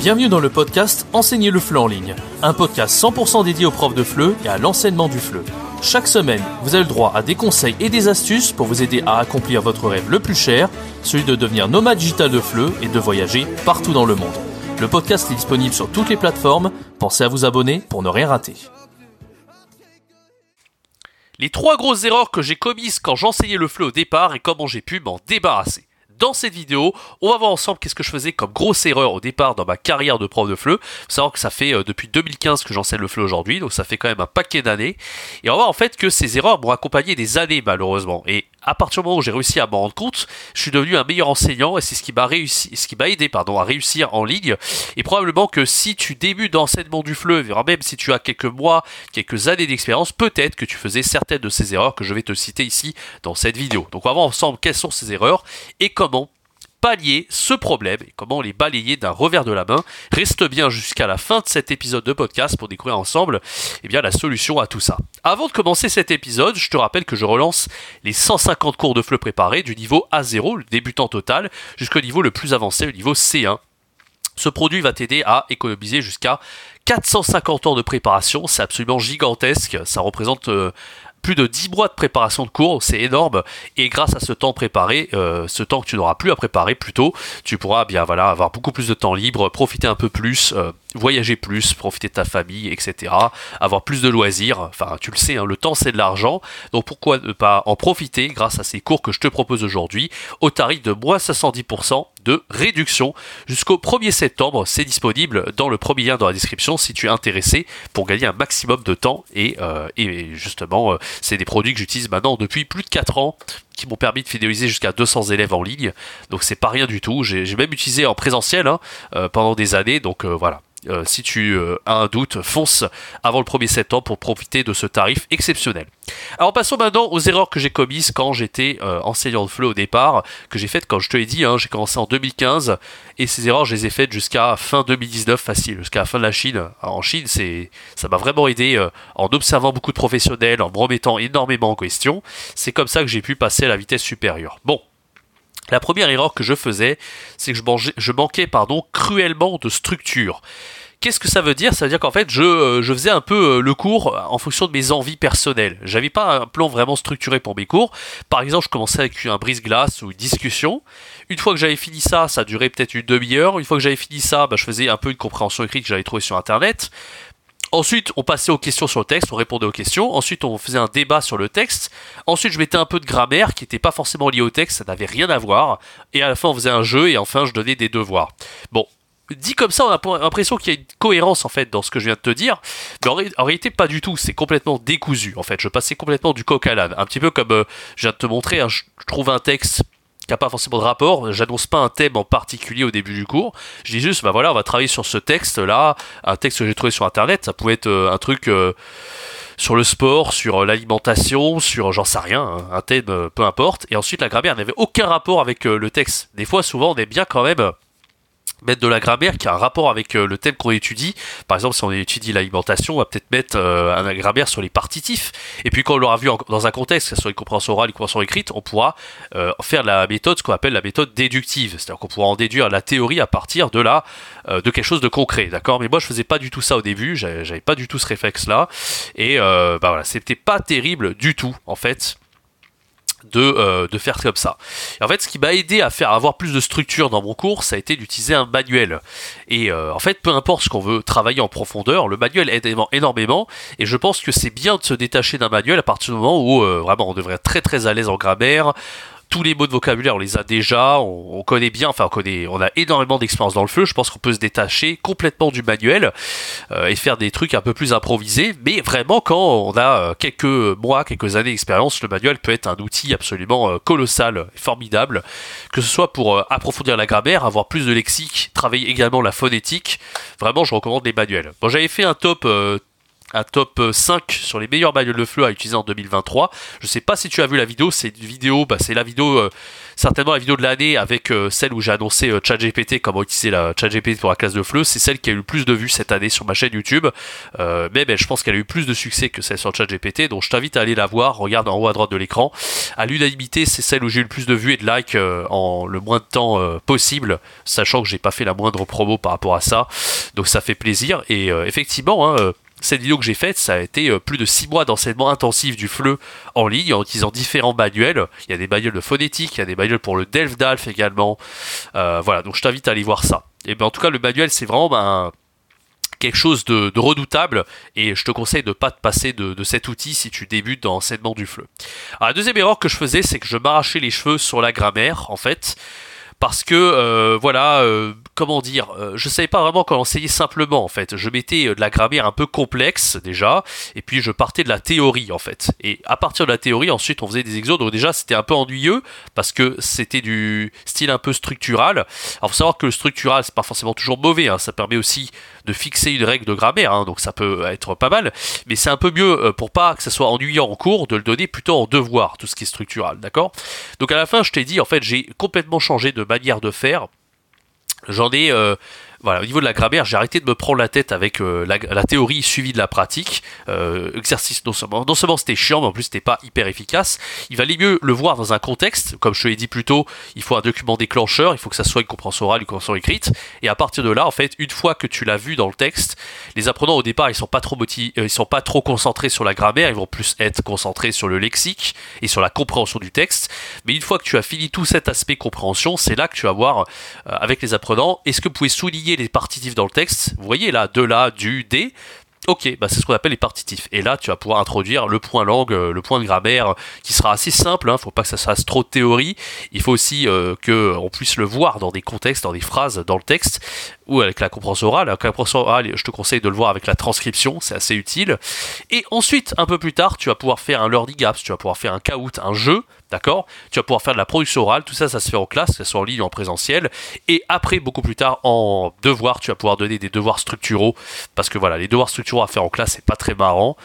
Bienvenue dans le podcast Enseigner le FLE en ligne, un podcast 100% dédié aux profs de FLE et à l'enseignement du FLE. Chaque semaine, vous avez le droit à des conseils et des astuces pour vous aider à accomplir votre rêve le plus cher, celui de devenir nomade digital de FLE et de voyager partout dans le monde. Le podcast est disponible sur toutes les plateformes, pensez à vous abonner pour ne rien rater. Les trois grosses erreurs que j'ai commises quand j'enseignais le FLE au départ et comment j'ai pu m'en débarrasser dans cette vidéo, on va voir ensemble qu'est-ce que je faisais comme grosse erreur au départ dans ma carrière de prof de FLE. Faut savoir que ça fait euh, depuis 2015 que j'enseigne le FLE aujourd'hui, donc ça fait quand même un paquet d'années. Et on va voir en fait que ces erreurs m'ont accompagné des années malheureusement. Et à partir du moment où j'ai réussi à m'en rendre compte, je suis devenu un meilleur enseignant et c'est ce qui m'a réussi, ce qui m'a aidé pardon à réussir en ligne. Et probablement que si tu débutes d'enseignement du FLE, même si tu as quelques mois, quelques années d'expérience, peut-être que tu faisais certaines de ces erreurs que je vais te citer ici dans cette vidéo. Donc on va voir ensemble quelles sont ces erreurs et comment pallier ce problème et comment les balayer d'un revers de la main. Reste bien jusqu'à la fin de cet épisode de podcast pour découvrir ensemble eh bien, la solution à tout ça. Avant de commencer cet épisode, je te rappelle que je relance les 150 cours de FLE préparés du niveau A0, le débutant total, jusqu'au niveau le plus avancé, le niveau C1. Ce produit va t'aider à économiser jusqu'à 450 heures de préparation, c'est absolument gigantesque, ça représente euh, plus de 10 mois de préparation de cours, c'est énorme. Et grâce à ce temps préparé, euh, ce temps que tu n'auras plus à préparer plutôt, tu pourras bien voilà avoir beaucoup plus de temps libre, profiter un peu plus, euh, voyager plus, profiter de ta famille, etc. Avoir plus de loisirs. Enfin, tu le sais, hein, le temps c'est de l'argent. Donc pourquoi ne pas en profiter grâce à ces cours que je te propose aujourd'hui au tarif de moins 510% de réduction jusqu'au 1er septembre. C'est disponible dans le premier lien dans la description si tu es intéressé pour gagner un maximum de temps. Et, euh, justement, euh, c'est des produits que j'utilise maintenant depuis plus de 4 ans qui m'ont permis de fidéliser jusqu'à 200 élèves en ligne. Donc c'est pas rien du tout. J'ai même utilisé en présentiel hein, euh, pendant des années. Donc voilà. Euh, si tu euh, as un doute, fonce avant le 1er septembre pour profiter de ce tarif exceptionnel. Alors passons maintenant aux erreurs que j'ai commises quand j'étais euh, enseignant de FLE au départ, que j'ai faites quand je te l'ai dit, hein, j'ai commencé en 2015 et ces erreurs je les ai faites jusqu'à fin 2019 facile, jusqu'à la fin de la Chine. en Chine, c'est ça m'a vraiment aidé en observant beaucoup de professionnels, en me remettant énormément en question. C'est comme ça que j'ai pu passer à la vitesse supérieure. Bon, la première erreur que je faisais, c'est que je, manquais, pardon, cruellement de structure. Qu'est-ce que ça veut dire? Ça veut dire qu'en fait, je, euh, je, faisais un peu euh, le cours en fonction de mes envies personnelles. J'avais pas un plan vraiment structuré pour mes cours. Par exemple, je commençais avec un brise-glace ou une discussion. Une fois que j'avais fini ça, ça durait peut-être une demi-heure. Une fois que j'avais fini ça, bah, je faisais un peu une compréhension écrite que j'avais trouvée sur Internet. Ensuite, on passait aux questions sur le texte, on répondait aux questions. Ensuite, on faisait un débat sur le texte. Ensuite, je mettais un peu de grammaire qui n'était pas forcément lié au texte, ça n'avait rien à voir. Et à la fin, on faisait un jeu et enfin, je donnais des devoirs. Bon, dit comme ça, on a l'impression qu'il y a une cohérence en fait dans ce que je viens de te dire, mais en, réalité pas du tout. C'est complètement décousu en fait. Je passais complètement du coq à l'âne, un petit peu comme euh, je viens de te montrer. Hein, je trouve un texte qui n'a pas forcément de rapport. J'annonce pas un thème en particulier au début du cours. Je dis juste, bah voilà, on va travailler sur ce texte-là, un texte que j'ai trouvé sur Internet. Ça pouvait être euh, un truc euh, sur le sport, sur l'alimentation, sur j'en sais rien, hein, un thème, peu importe. Et ensuite, la grammaire n'avait aucun rapport avec le texte. Des fois, souvent, on est bien quand même mettre de la grammaire qui a un rapport avec euh, le thème qu'on étudie. Par exemple, si on étudie l'alimentation, on va peut-être mettre euh, un grammaire sur les partitifs. Et puis quand on l'aura vu dans un contexte, que ce soit une compréhension orale, une compréhension écrite, on pourra euh, faire la méthode, ce qu'on appelle la méthode déductive. C'est-à-dire qu'on pourra en déduire la théorie à partir de la, de quelque chose de concret, d'accord? Mais moi, je faisais pas du tout ça au début. J'avais pas du tout ce réflexe-là. Et bah voilà, c'était pas terrible du tout, en fait de, euh, de faire comme ça. en fait, ce qui m'a aidé à faire avoir plus de structure dans mon cours, ça a été d'utiliser un manuel. Et euh, en fait, peu importe ce qu'on veut travailler en profondeur, le manuel aide énormément. Et je pense que c'est bien de se détacher d'un manuel à partir du moment où euh, vraiment on devrait être très très à l'aise en grammaire, tous les mots de vocabulaire, on les a déjà, on, connaît bien, enfin on connaît, on a énormément d'expérience dans le feu. Je pense qu'on peut se détacher complètement du manuel euh, et faire des trucs un peu plus improvisés. Mais vraiment, quand on a euh, quelques mois, quelques années d'expérience, le manuel peut être un outil absolument euh, colossal, formidable, que ce soit pour approfondir la grammaire, avoir plus de lexique, travailler également la phonétique. Vraiment, je recommande les manuels. Bon, j'avais fait un top un top 5 sur les meilleurs manuels de FLE à utiliser en 2023. Je sais pas si tu as vu la vidéo, c'est une vidéo, bah, c'est la vidéo, certainement la vidéo de l'année avec celle où j'ai annoncé ChatGPT, comment utiliser la ChatGPT pour la classe de FLE. C'est celle qui a eu le plus de vues cette année sur ma chaîne YouTube. mais je pense qu'elle a eu plus de succès que celle sur ChatGPT, donc je t'invite à aller la voir. Regarde en haut à droite de l'écran. À l'unanimité, c'est celle où j'ai eu le plus de vues et de likes en le moins de temps possible, sachant que j'ai pas fait la moindre promo par rapport à ça. Donc ça fait plaisir. Et euh, effectivement, hein, euh, cette vidéo que j'ai faite, ça a été euh, plus de 6 mois d'enseignement intensif du FLE en ligne en utilisant différents manuels. Il y a des manuels de phonétique, il y a des manuels pour le DELF-DALF également. voilà, donc je t'invite à aller voir ça. Et ben en tout cas, le manuel, c'est vraiment ben, quelque chose de, redoutable et je te conseille de ne pas te passer de, cet outil si tu débutes dans l'enseignement du FLE. La deuxième erreur que je faisais, c'est que je m'arrachais les cheveux sur la grammaire, en fait parce que euh, voilà, euh, comment dire, euh, je savais pas vraiment comment enseigner simplement en fait. Je mettais de la grammaire un peu complexe déjà, et puis je partais de la théorie en fait. Et à partir de la théorie, ensuite on faisait des exos. Donc déjà c'était un peu ennuyeux parce que c'était du style un peu structural. Alors faut savoir que le structural c'est pas forcément toujours mauvais, hein. ça permet aussi de fixer une règle de grammaire, hein. donc ça peut être pas mal. Mais c'est un peu mieux pour pas que ça soit ennuyant en cours de le donner plutôt en devoir tout ce qui est structural, d'accord? Donc à la fin je t'ai dit en fait j'ai complètement changé de manière de faire. J'en ai euh, voilà, au niveau de la grammaire, j'ai arrêté de me prendre la tête avec euh, la, théorie suivie de la pratique. Euh, exercice non seulement, non seulement c'était chiant, mais en plus c'était pas hyper efficace. Il valait mieux le voir dans un contexte. Comme je te l'ai dit plus tôt, il faut un document déclencheur, il faut que ça soit une compréhension orale, une compréhension écrite. Et à partir de là, en fait, une fois que tu l'as vu dans le texte, les apprenants au départ, ils sont pas trop euh, ils sont pas trop concentrés sur la grammaire, ils vont plus être concentrés sur le lexique et sur la compréhension du texte. Mais une fois que tu as fini tout cet aspect compréhension, c'est là que tu vas voir avec les apprenants, est-ce que vous pouvez souligner les partitifs dans le texte. Vous voyez là, de là, du, des. Ok, bah c'est ce qu'on appelle les partitifs. Et là, tu vas pouvoir introduire le point langue, euh, le point de grammaire, qui sera assez simple. Hein, faut pas que ça fasse trop de théorie. Il faut aussi euh, que on puisse le voir dans des contextes, dans des phrases, dans le texte, ou avec la compréhension orale. la compréhension orale, je te conseille de le voir avec la transcription, c'est assez utile. Et ensuite, un peu plus tard, tu vas pouvoir faire un learning apps, tu vas pouvoir faire un caout, un jeu D'accord Tu vas pouvoir faire de la production orale, tout ça, ça se fait en classe, que ce soit en ligne ou en présentiel. Et après, beaucoup plus tard, en devoir, tu vas pouvoir donner des devoirs structuraux. Parce que voilà, les devoirs structuraux à faire en classe, c'est pas très marrant.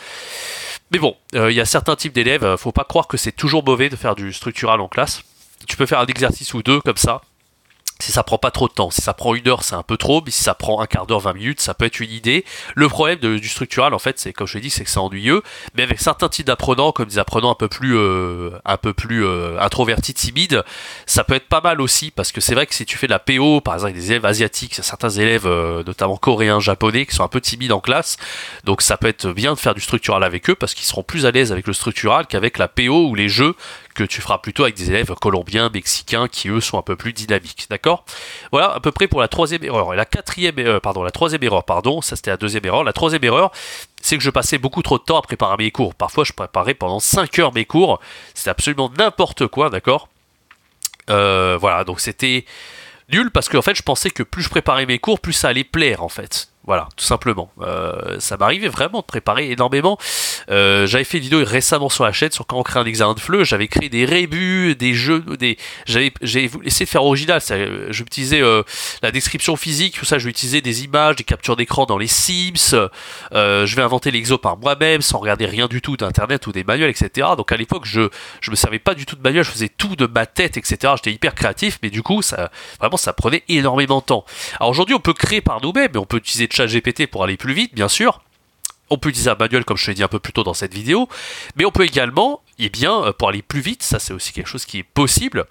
Mais bon, euh, il y a certains types d'élèves, euh, faut pas croire que c'est toujours mauvais de faire du structural en classe. Tu peux faire un exercice ou deux comme ça, si ça prend pas trop de temps, si ça prend une heure, c'est un peu trop, mais si ça prend un quart d'heure, 20 minutes, ça peut être une idée. Le problème du structural, en fait, c'est comme je l'ai dit, c'est que c'est ennuyeux, mais avec certains types d'apprenants, comme des apprenants un peu plus, euh, un peu plus euh, introvertis, timides, ça peut être pas mal aussi, parce que c'est vrai que si tu fais de la PO, par exemple des élèves asiatiques, certains élèves, euh, notamment coréens, japonais, qui sont un peu timides en classe, donc ça peut être bien de faire du structural avec eux, parce qu'ils seront plus à l'aise avec le structural qu'avec la PO ou les jeux que tu feras plutôt avec des élèves colombiens, mexicains, qui eux sont un peu plus dynamiques, d'accord? Voilà à peu près pour la troisième erreur. Et la quatrième, euh, pardon, la troisième erreur, pardon, ça c'était la deuxième erreur. La troisième erreur, c'est que je passais beaucoup trop de temps à préparer mes cours. Parfois, je préparais pendant 5 heures mes cours. C'était absolument n'importe quoi, d'accord? Euh, Voilà, donc c'était nul parce qu'en fait, je pensais que plus je préparais mes cours, plus ça allait plaire, en fait. Voilà, tout simplement. Euh, ça m'arrivait vraiment de préparer énormément. Euh, j'avais fait une vidéo récemment sur la chaîne sur quand on crée un examen de FLE. J'avais créé des rébus, des jeux, des. J'avais, j'ai essayé de faire original. Utilisais euh, la description physique, tout ça. Je utiliser des images, des captures d'écran dans les Sims. je vais inventer l'exo par moi-même, sans regarder rien du tout d'internet ou des manuels, etc. Donc à l'époque, je je me servais pas du tout de manuel. Je faisais tout de ma tête, etc. J'étais hyper créatif, mais du coup, ça vraiment ça prenait énormément de temps. Alors aujourd'hui, on peut créer par nous-mêmes, mais on peut utiliser Pour aller plus vite, bien sûr. On peut utiliser un manuel comme je te l'ai dit un peu plus tôt dans cette vidéo, mais on peut également, et eh bien, euh, pour aller plus vite, ça c'est aussi quelque chose qui est possible,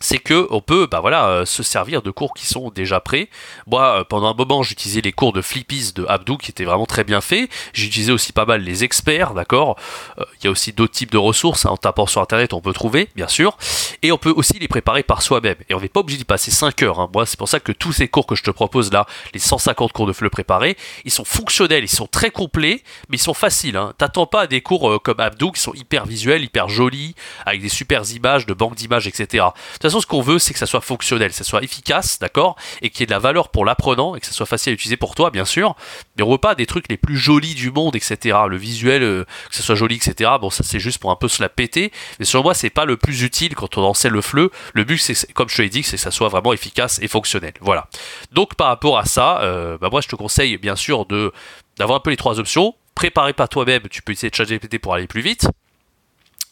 c'est que on peut bah voilà euh, se servir de cours qui sont déjà prêts. Moi euh, pendant un moment j'utilisais les cours de Flippies de Abdou qui étaient vraiment très bien faits. J'utilisais aussi pas mal les experts, d'accord. Euh, il y a aussi d'autres types de ressources hein, en tapant sur internet on peut trouver bien sûr et on peut aussi les préparer par soi-même et on n'est pas obligé d'y passer 5 heures. Hein. Moi c'est pour ça que tous ces cours que je te propose là, les 150 cours de FLE préparés, ils sont fonctionnels, ils sont très complets, mais ils sont faciles. Hein. T'attends pas à des cours comme Abdou qui sont hyper visuels, hyper jolis, avec des super images, de banques d'images, etc ce qu'on veut, c'est que ça soit fonctionnel, que ça soit efficace, d'accord, et qu'il y ait de la valeur pour l'apprenant, et que ça soit facile à utiliser pour toi, bien sûr. Mais on veut pas des trucs les plus jolis du monde, etc. Le visuel, euh, que ça soit joli, etc. Bon, ça c'est juste pour un peu se la péter. Mais selon moi, c'est pas le plus utile quand on enseigne le fleu. Le but, c'est, comme je te l'ai dit, c'est que ça soit vraiment efficace et fonctionnel. Voilà. Donc par rapport à ça, euh, bah moi je te conseille bien sûr de d'avoir un peu les trois options préparer par toi-même, tu peux essayer de ChatGPT pour aller plus vite.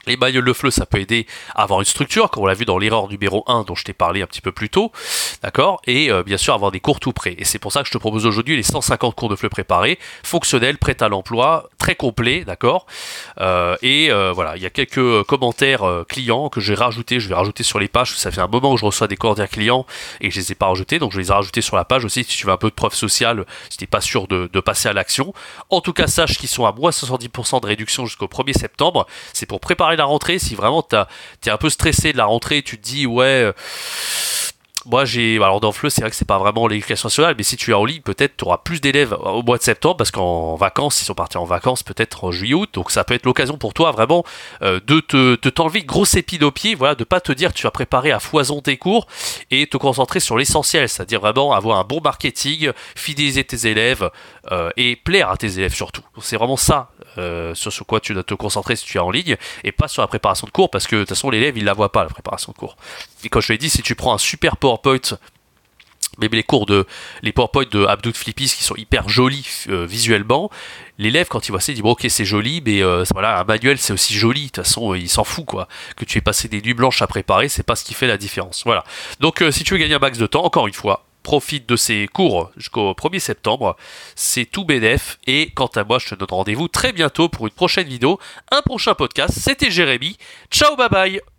Les manuels de fleu, ça peut aider à avoir une structure, comme on l'a vu dans l'erreur numéro 1 dont je t'ai parlé un petit peu plus tôt, d'accord? Et euh, bien sûr avoir des cours tout prêts. Et c'est pour ça que je te propose aujourd'hui les 150 cours de fleu préparés, fonctionnels, prêts à l'emploi, très complets, d'accord? Euh, Et euh, voilà, il y a quelques commentaires clients que j'ai rajoutés, je vais rajouter sur les pages, ça fait un moment que je reçois des commentaires clients et je les ai pas rajoutés, donc je les ai rajoutés sur la page aussi si tu veux un peu de preuve sociale, si t'es pas sûr de, de passer à l'action. En tout cas, sache qu'ils sont à moins 70% de réduction jusqu'au 1er septembre, c'est pour préparer la rentrée, si vraiment tu es un peu stressé de la rentrée, tu te dis ouais, euh, moi j'ai alors dans Fleu c'est vrai que c'est pas vraiment l'éducation nationale mais si tu es en ligne peut-être tu auras plus d'élèves au mois de septembre parce qu'en vacances ils sont partis en vacances peut-être en juillet août donc ça peut être l'occasion pour toi vraiment euh, de te t'enlever une grosse épine au pied voilà de pas te dire tu vas préparer à foison tes cours et te concentrer sur l'essentiel c'est-à-dire vraiment avoir un bon marketing fidéliser tes élèves euh, et plaire à tes élèves surtout. C'est vraiment ça euh, sur, sur quoi tu dois te concentrer si tu es en ligne et pas sur la préparation de cours parce que de toute façon l'élève il la voit pas la préparation de cours. Et comme je l'ai dit si tu prends un super PowerPoint même les cours de les PowerPoint de Abdou Flippis qui sont hyper jolis euh, visuellement, l'élève quand il voit ça il dit bon ok c'est joli mais euh, voilà un manuel c'est aussi joli. De toute façon il s'en fout quoi. Que tu aies passé des nuits blanches à préparer c'est pas ce qui fait la différence. Voilà. Donc si tu veux gagner un max de temps encore une fois profite de ces cours jusqu'au 1er septembre. C'est tout bénef. Et quant à moi, je te donne rendez-vous très bientôt pour une prochaine vidéo, un prochain podcast. C'était Jérémy. Ciao, bye bye